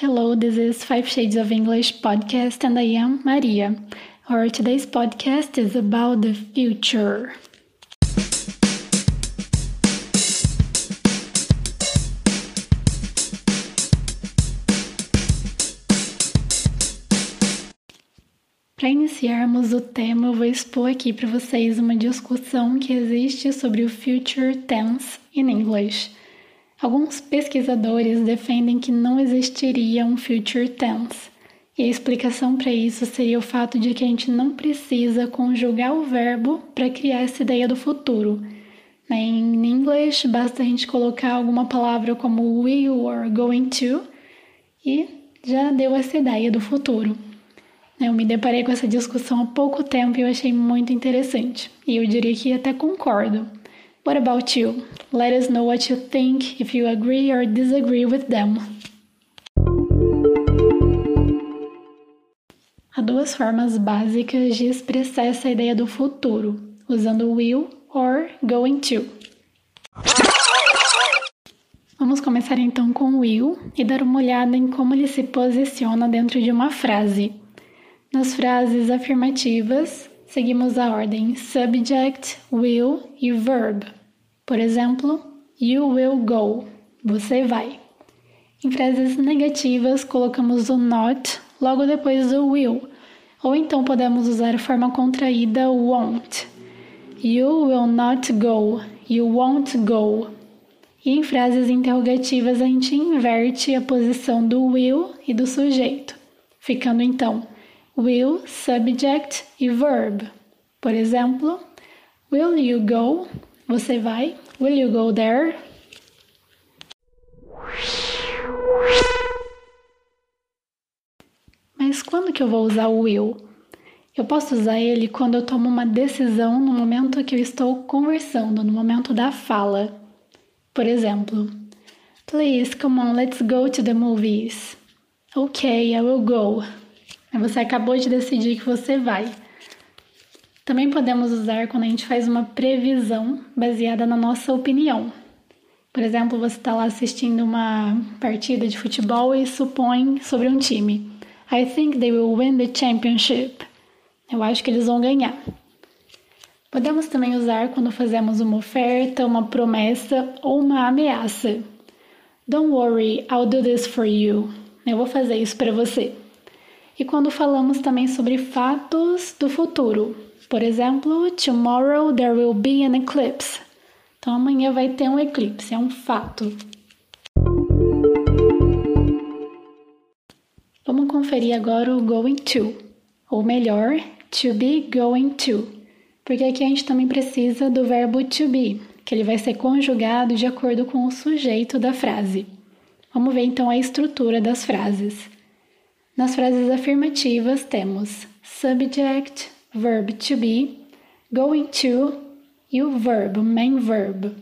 Hello, this is Five Shades of English podcast, and I am Maria. Our today's podcast is about the future. Para iniciarmos o tema, eu vou expor aqui para vocês uma discussão que existe sobre o future tense in English. Alguns pesquisadores defendem que não existiria um future tense. E a explicação para isso seria o fato de que a gente não precisa conjugar o verbo para criar essa ideia do futuro. Em inglês, basta a gente colocar alguma palavra como will or going to e já deu essa ideia do futuro. Eu me deparei com essa discussão há pouco tempo e eu achei muito interessante. E eu diria que até concordo. What about you? Let us know what you think, if you agree or disagree with them. Há duas formas básicas de expressar essa ideia do futuro, usando will or going to. Vamos começar então com will e dar uma olhada em como ele se posiciona dentro de uma frase. Nas frases afirmativas, seguimos a ordem subject, will e verb. Por exemplo, you will go, você vai. Em frases negativas, colocamos o not logo depois do will, ou então podemos usar a forma contraída won't. You will not go, you won't go. E em frases interrogativas, a gente inverte a posição do will e do sujeito, ficando então will, subject e verb. Por exemplo, Will you go? Você vai? Will you go there? Mas quando que eu vou usar o will? Eu posso usar ele quando eu tomo uma decisão no momento que eu estou conversando, no momento da fala. Por exemplo, Please, come on, let's go to the movies. Okay, I will go. Você acabou de decidir que você vai. Também podemos usar quando a gente faz uma previsão baseada na nossa opinião. Por exemplo, você está lá assistindo uma partida de futebol e supõe sobre um time. I think they will win the championship. Eu acho que eles vão ganhar. Podemos também usar quando fazemos uma oferta, uma promessa ou uma ameaça. Don't worry, I'll do this for you. Eu vou fazer isso para você e quando falamos também sobre fatos do futuro. Por exemplo, tomorrow there will be an eclipse. Então amanhã vai ter um eclipse, é um fato. Vamos conferir agora o going to, ou melhor, to be going to, porque aqui a gente também precisa do verbo to be, que ele vai ser conjugado de acordo com o sujeito da frase. Vamos ver então a estrutura das frases. Nas frases afirmativas temos subject, verb to be, going to e o verbo, main verb.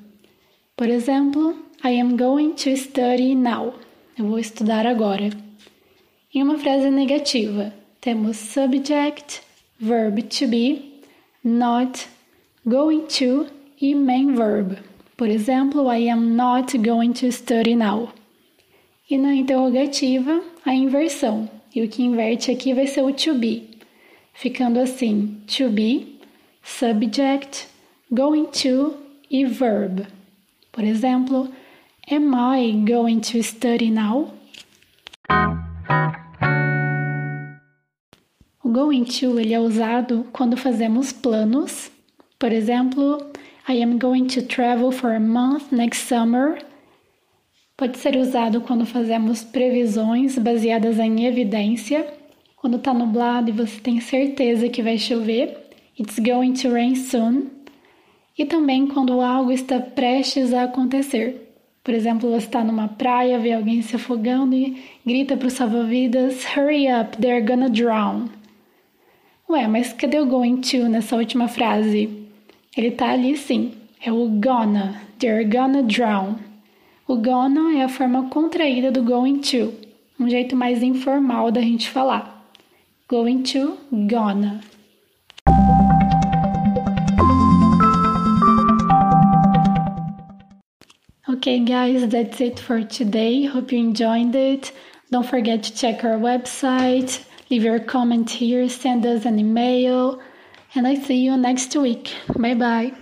Por exemplo, I am going to study now. Eu vou estudar agora. Em uma frase negativa, temos subject, verb to be, not, going to e main verb. Por exemplo, I am not going to study now. E na interrogativa, a inversão. E o que inverte aqui vai ser o to be, ficando assim: to be, subject, going to e verb. Por exemplo, Am I going to study now? O going to ele é usado quando fazemos planos. Por exemplo, I am going to travel for a month next summer Pode ser usado quando fazemos previsões baseadas em evidência. Quando está nublado e você tem certeza que vai chover, it's going to rain soon. E também quando algo está prestes a acontecer. Por exemplo, você está numa praia, vê alguém se afogando e grita para o salva-vidas: Hurry up, they're gonna drown. Ué, mas cadê o going to nessa última frase? Ele está ali sim, é o gonna, they're gonna drown. O gonna é a forma contraída do going to, um jeito mais informal da gente falar. going to Ghana. Okay, guys, that's it for today. Hope you enjoyed it. Don't forget to check our website, leave your comment here, send us an email, and I see you next week. Bye bye.